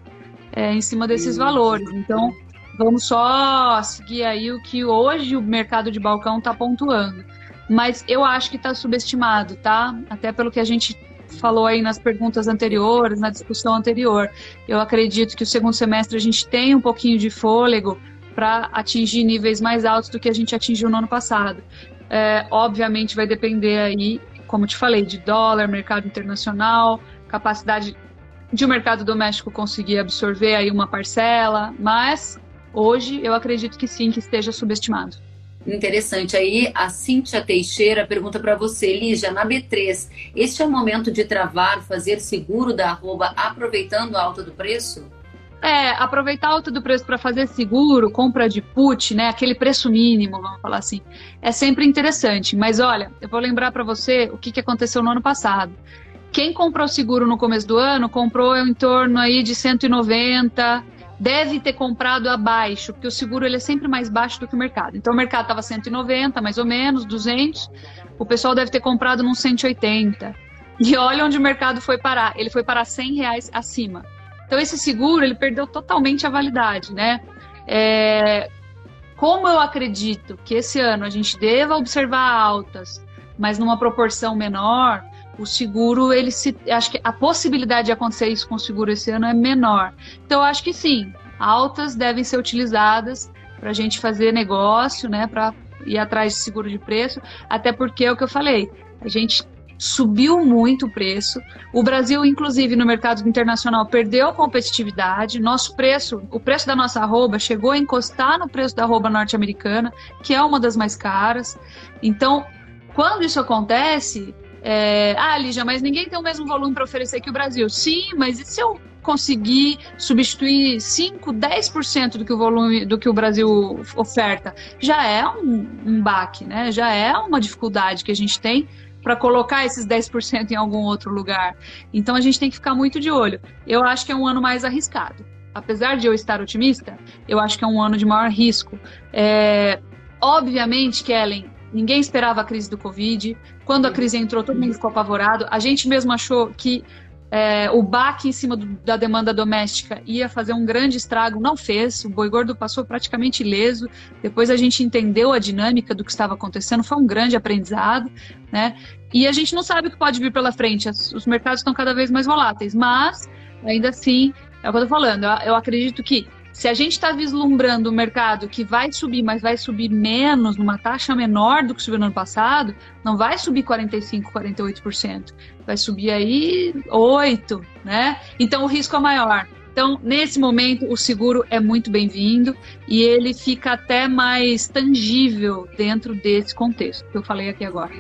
é, em cima desses valores. Então, vamos só seguir aí o que hoje o mercado de balcão está pontuando. Mas eu acho que está subestimado, tá? Até pelo que a gente falou aí nas perguntas anteriores, na discussão anterior. Eu acredito que o segundo semestre a gente tem um pouquinho de fôlego para atingir níveis mais altos do que a gente atingiu no ano passado. É, obviamente vai depender aí, como te falei, de dólar, mercado internacional, capacidade de o mercado doméstico conseguir absorver aí uma parcela, mas hoje eu acredito que sim, que esteja subestimado. Interessante. Aí a Cíntia Teixeira pergunta para você, Lígia, na B3, este é o momento de travar, fazer seguro da arroba aproveitando a alta do preço? É, aproveitar a alta do preço para fazer seguro, compra de put, né, aquele preço mínimo, vamos falar assim, é sempre interessante. Mas olha, eu vou lembrar para você o que, que aconteceu no ano passado. Quem comprou seguro no começo do ano comprou em torno aí de 190, deve ter comprado abaixo, porque o seguro ele é sempre mais baixo do que o mercado. Então o mercado estava 190, mais ou menos, 200. O pessoal deve ter comprado num 180. E olha onde o mercado foi parar. Ele foi parar 100 reais acima. Então esse seguro ele perdeu totalmente a validade, né? É... Como eu acredito que esse ano a gente deva observar altas, mas numa proporção menor, o seguro, ele se. Acho que a possibilidade de acontecer isso com o seguro esse ano é menor. Então, acho que sim, altas devem ser utilizadas para a gente fazer negócio, né? Para ir atrás de seguro de preço, até porque é o que eu falei, a gente subiu muito o preço. O Brasil, inclusive, no mercado internacional, perdeu competitividade. Nosso preço, o preço da nossa arroba chegou a encostar no preço da arroba norte-americana, que é uma das mais caras. Então, quando isso acontece, é, ah, Lígia, mas ninguém tem o mesmo volume para oferecer que o Brasil. Sim, mas e se eu conseguir substituir 5, 10% do que o volume do que o Brasil oferta? Já é um, um baque, né? Já é uma dificuldade que a gente tem para colocar esses 10% em algum outro lugar. Então a gente tem que ficar muito de olho. Eu acho que é um ano mais arriscado. Apesar de eu estar otimista, eu acho que é um ano de maior risco. É, obviamente, Kellen, ninguém esperava a crise do Covid. Quando a crise entrou, todo mundo ficou apavorado. A gente mesmo achou que é, o baque em cima do, da demanda doméstica ia fazer um grande estrago, não fez. O boi gordo passou praticamente ileso. Depois a gente entendeu a dinâmica do que estava acontecendo, foi um grande aprendizado, né? E a gente não sabe o que pode vir pela frente. os mercados estão cada vez mais voláteis, mas ainda assim, é o que eu estou falando. Eu, eu acredito que Se a gente está vislumbrando o mercado que vai subir, mas vai subir menos, numa taxa menor do que subiu no ano passado, não vai subir 45%, 48%. Vai subir aí 8%, né? Então o risco é maior. Então, nesse momento, o seguro é muito bem-vindo e ele fica até mais tangível dentro desse contexto que eu falei aqui agora.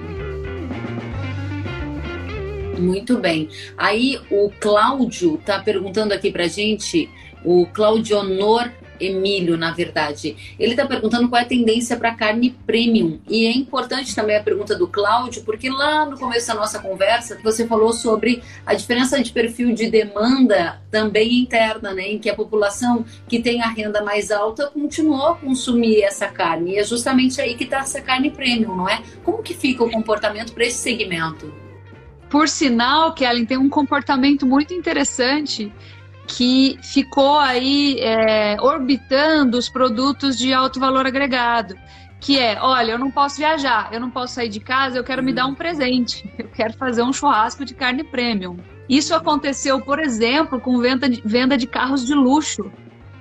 Muito bem. Aí o Cláudio está perguntando aqui para gente, o Claudio Honor Emílio, na verdade. Ele está perguntando qual é a tendência para carne premium. E é importante também a pergunta do Cláudio, porque lá no começo da nossa conversa, você falou sobre a diferença de perfil de demanda também interna, né? Em que a população que tem a renda mais alta continuou a consumir essa carne. E é justamente aí que está essa carne premium, não é? Como que fica o comportamento para esse segmento? Por sinal, Kellen tem um comportamento muito interessante que ficou aí é, orbitando os produtos de alto valor agregado. Que é, olha, eu não posso viajar, eu não posso sair de casa, eu quero me dar um presente, <laughs> eu quero fazer um churrasco de carne premium. Isso aconteceu, por exemplo, com venda de, venda de carros de luxo.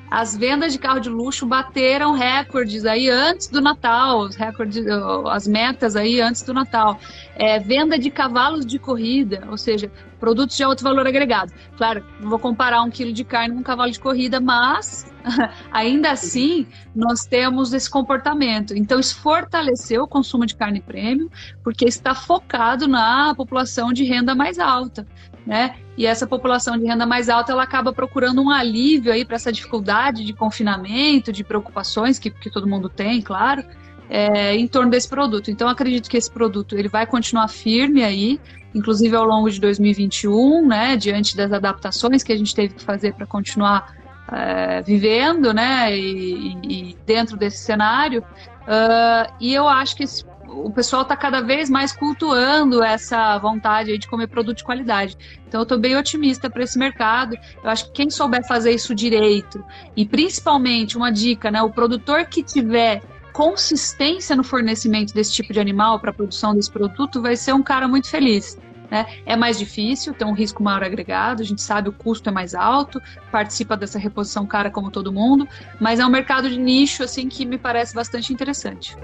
As vendas de carro de luxo bateram recordes aí antes do Natal, os recordes, as metas aí antes do Natal. É, venda de cavalos de corrida, ou seja, produtos de alto valor agregado. Claro, não vou comparar um quilo de carne com um cavalo de corrida, mas <laughs> ainda assim nós temos esse comportamento. Então, isso fortaleceu o consumo de carne premium, porque está focado na população de renda mais alta né? E essa população de renda mais alta, ela acaba procurando um alívio aí para essa dificuldade de confinamento, de preocupações que, que todo mundo tem, claro, é, em torno desse produto. Então, acredito que esse produto ele vai continuar firme aí, inclusive ao longo de 2021, né? Diante das adaptações que a gente teve que fazer para continuar é, vivendo, né? E, e, dentro desse cenário. Uh, e eu acho que esse o pessoal está cada vez mais cultuando essa vontade de comer produto de qualidade. Então eu estou bem otimista para esse mercado. Eu acho que quem souber fazer isso direito e principalmente uma dica, né, o produtor que tiver consistência no fornecimento desse tipo de animal para a produção desse produto vai ser um cara muito feliz. Né? É mais difícil, tem um risco maior agregado, a gente sabe o custo é mais alto, participa dessa reposição cara como todo mundo, mas é um mercado de nicho assim que me parece bastante interessante.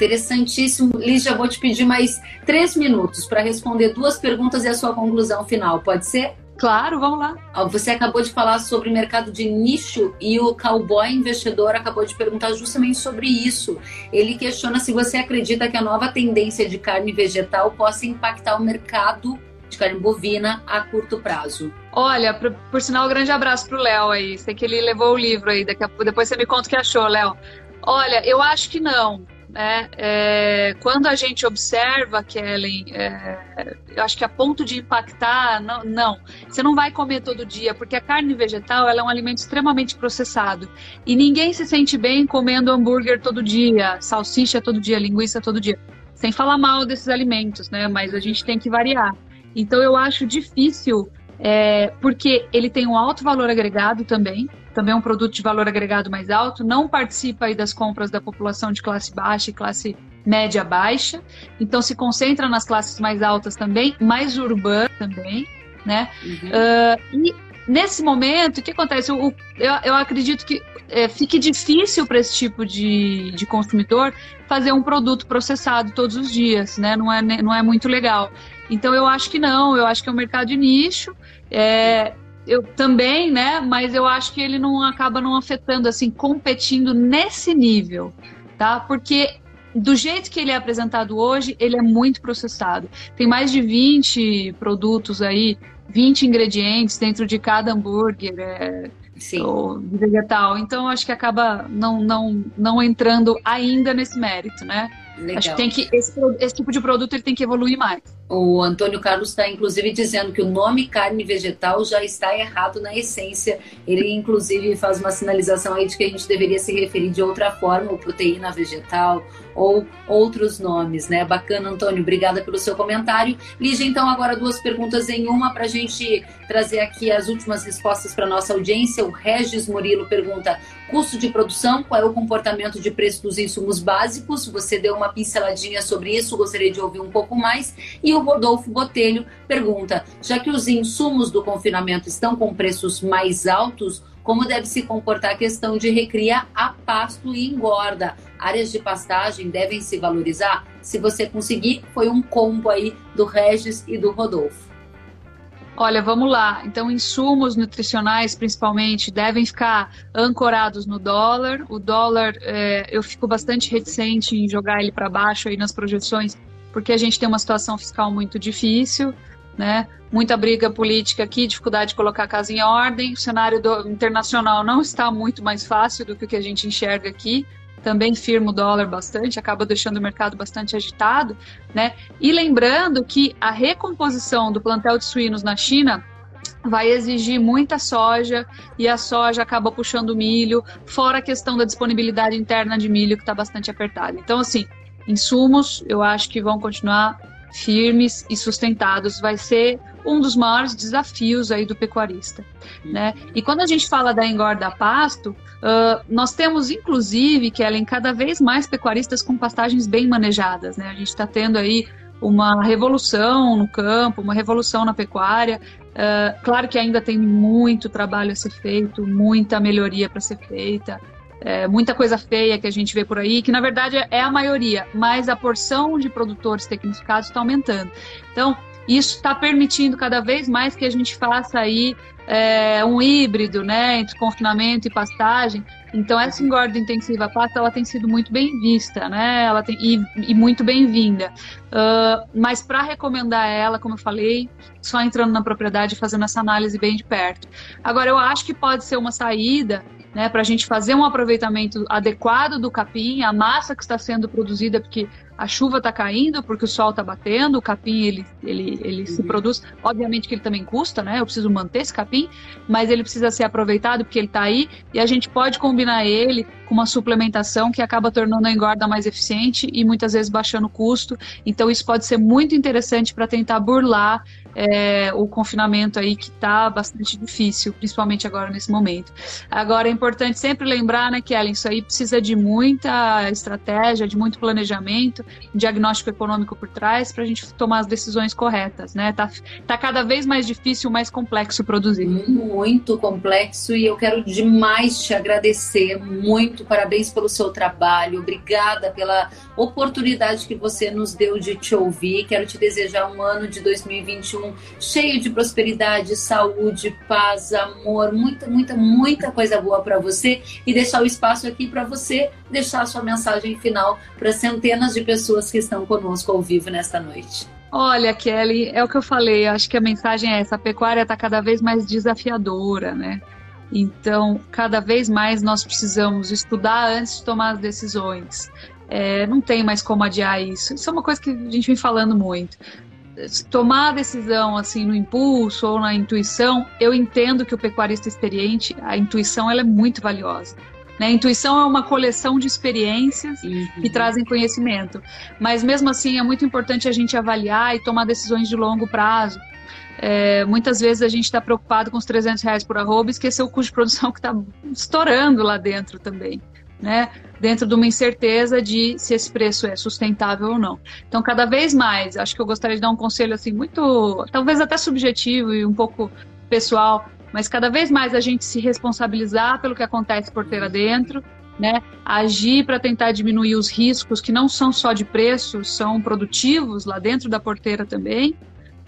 Interessantíssimo. Liz, já vou te pedir mais três minutos para responder duas perguntas e a sua conclusão final. Pode ser? Claro, vamos lá. Você acabou de falar sobre mercado de nicho e o cowboy investidor acabou de perguntar justamente sobre isso. Ele questiona se você acredita que a nova tendência de carne vegetal possa impactar o mercado de carne bovina a curto prazo. Olha, por, por sinal, um grande abraço pro Léo aí. Sei que ele levou o livro aí. Daqui a, depois você me conta o que achou, Léo. Olha, eu acho que não. Né? É, quando a gente observa, Kellen, é, eu acho que a ponto de impactar, não, não, Você não vai comer todo dia, porque a carne vegetal ela é um alimento extremamente processado. E ninguém se sente bem comendo hambúrguer todo dia, salsicha todo dia, linguiça todo dia. Sem falar mal desses alimentos, né? Mas a gente tem que variar. Então eu acho difícil, é, porque ele tem um alto valor agregado também também é um produto de valor agregado mais alto, não participa aí das compras da população de classe baixa e classe média baixa, então se concentra nas classes mais altas também, mais urbana também, né? Uhum. Uh, e nesse momento, o que acontece? Eu, eu, eu acredito que é, fique difícil para esse tipo de, de consumidor fazer um produto processado todos os dias, né? Não é, não é muito legal. Então eu acho que não, eu acho que é um mercado de nicho. É, eu também, né? Mas eu acho que ele não acaba não afetando, assim, competindo nesse nível, tá? Porque do jeito que ele é apresentado hoje, ele é muito processado. Tem mais de 20 produtos aí, 20 ingredientes dentro de cada hambúrguer. É, Sim. Ou vegetal. Então, acho que acaba não, não, não entrando ainda nesse mérito, né? Legal. Acho que tem que esse, esse, tipo de produto ele tem que evoluir mais. O Antônio Carlos está inclusive dizendo que o nome carne vegetal já está errado na essência. Ele inclusive faz uma sinalização aí de que a gente deveria se referir de outra forma, ou proteína vegetal, ou outros nomes, né? Bacana, Antônio, obrigada pelo seu comentário. Lígia, então, agora duas perguntas em uma para a gente trazer aqui as últimas respostas para nossa audiência. O Regis Murilo pergunta: custo de produção, qual é o comportamento de preço dos insumos básicos? Você deu uma pinceladinha sobre isso, gostaria de ouvir um pouco mais. E o Rodolfo Botelho pergunta: já que os insumos do confinamento estão com preços mais altos, como deve se comportar a questão de recria a pasto e engorda. Áreas de pastagem devem se valorizar? Se você conseguir, foi um combo aí do Regis e do Rodolfo. Olha, vamos lá. Então, insumos nutricionais, principalmente, devem ficar ancorados no dólar. O dólar, é, eu fico bastante reticente em jogar ele para baixo aí nas projeções, porque a gente tem uma situação fiscal muito difícil né? Muita briga política aqui, dificuldade de colocar a casa em ordem. O cenário do, internacional não está muito mais fácil do que o que a gente enxerga aqui. Também firma o dólar bastante, acaba deixando o mercado bastante agitado, né? E lembrando que a recomposição do plantel de suínos na China vai exigir muita soja e a soja acaba puxando milho, fora a questão da disponibilidade interna de milho que está bastante apertada. Então, assim, insumos eu acho que vão continuar firmes e sustentados vai ser um dos maiores desafios aí do pecuarista, né? E quando a gente fala da engorda pasto, uh, nós temos inclusive, Kellen, cada vez mais pecuaristas com pastagens bem manejadas, né? A gente está tendo aí uma revolução no campo, uma revolução na pecuária. Uh, claro que ainda tem muito trabalho a ser feito, muita melhoria para ser feita é, muita coisa feia que a gente vê por aí, que na verdade é a maioria, mas a porção de produtores tecnificados está aumentando. Então, isso está permitindo cada vez mais que a gente faça aí é, um híbrido, né, entre confinamento e pastagem. Então essa engorda intensiva pasta ela tem sido muito bem vista, né, ela tem e, e muito bem-vinda. Uh, mas para recomendar ela, como eu falei, só entrando na propriedade e fazendo essa análise bem de perto. Agora eu acho que pode ser uma saída né, para a gente fazer um aproveitamento adequado do capim, a massa que está sendo produzida, porque a chuva está caindo, porque o sol está batendo, o capim ele, ele, ele uhum. se produz. Obviamente que ele também custa, né? Eu preciso manter esse capim, mas ele precisa ser aproveitado porque ele está aí e a gente pode combinar ele com uma suplementação que acaba tornando a engorda mais eficiente e muitas vezes baixando o custo. Então isso pode ser muito interessante para tentar burlar é, o confinamento aí que está bastante difícil, principalmente agora nesse momento. Agora é importante sempre lembrar, né, Kellen, isso aí precisa de muita estratégia, de muito planejamento, diagnóstico econômico por trás para a gente tomar as decisões corretas, né? Tá, tá cada vez mais difícil, mais complexo produzir. Muito complexo e eu quero demais te agradecer muito, parabéns pelo seu trabalho, obrigada pela oportunidade que você nos deu de te ouvir. Quero te desejar um ano de 2021 cheio de prosperidade, saúde, paz, amor, muita, muita, muita coisa boa para você e deixar o espaço aqui para você deixar a sua mensagem final para centenas de pessoas que estão conosco ao vivo nesta noite. Olha, Kelly, é o que eu falei, acho que a mensagem é essa, a pecuária está cada vez mais desafiadora, né? Então, cada vez mais nós precisamos estudar antes de tomar as decisões. É, não tem mais como adiar isso. Isso é uma coisa que a gente vem falando muito. Tomar a decisão assim no impulso ou na intuição, eu entendo que o pecuarista experiente, a intuição ela é muito valiosa. Né? Intuição é uma coleção de experiências uhum. que trazem conhecimento. Mas mesmo assim é muito importante a gente avaliar e tomar decisões de longo prazo. É, muitas vezes a gente está preocupado com os 300 reais por arroba e esqueceu o custo de produção que está estourando lá dentro também né? Dentro de uma incerteza de se esse preço é sustentável ou não. Então, cada vez mais, acho que eu gostaria de dar um conselho assim muito, talvez até subjetivo e um pouco pessoal, mas cada vez mais a gente se responsabilizar pelo que acontece porteira dentro, né? Agir para tentar diminuir os riscos que não são só de preço, são produtivos lá dentro da porteira também.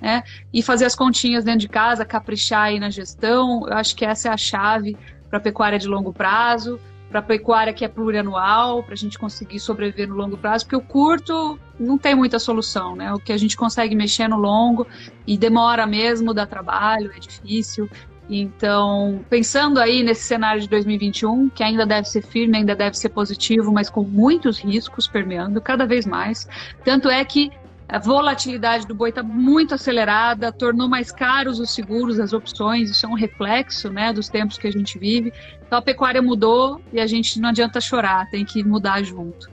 Né? E fazer as continhas dentro de casa, caprichar aí na gestão, eu acho que essa é a chave para a pecuária de longo prazo para a pecuária que é plurianual, para a gente conseguir sobreviver no longo prazo, porque o curto não tem muita solução, né? O que a gente consegue mexer no longo e demora mesmo, dá trabalho, é difícil. Então, pensando aí nesse cenário de 2021, que ainda deve ser firme, ainda deve ser positivo, mas com muitos riscos permeando cada vez mais. Tanto é que a volatilidade do boi está muito acelerada, tornou mais caros os seguros, as opções, isso é um reflexo né, dos tempos que a gente vive. Então a pecuária mudou e a gente não adianta chorar, tem que mudar junto.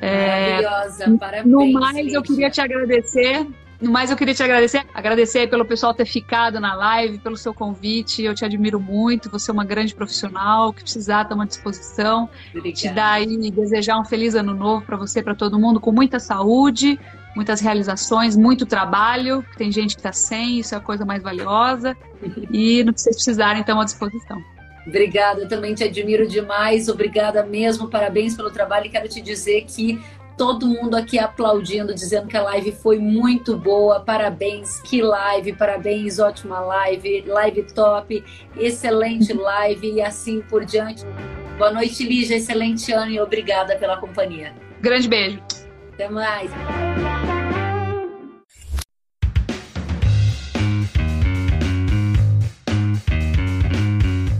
Maravilhosa, é, parabéns. No mais, eu queria te agradecer no mais, eu queria te agradecer. Agradecer pelo pessoal ter ficado na live, pelo seu convite. Eu te admiro muito. Você é uma grande profissional. que precisar, estamos à disposição. Obrigada. Te dar aí, desejar um feliz ano novo para você, para todo mundo, com muita saúde, muitas realizações, muito trabalho. Tem gente que está sem, isso é a coisa mais valiosa. <laughs> E no que vocês precisarem, estamos à disposição. Obrigada, eu também te admiro demais. Obrigada mesmo, parabéns pelo trabalho. E quero te dizer que todo mundo aqui aplaudindo, dizendo que a live foi muito boa. Parabéns, que live, parabéns, ótima live, live top, excelente <laughs> live e assim por diante. Boa noite, Lígia, excelente ano e obrigada pela companhia. Grande beijo. Até mais.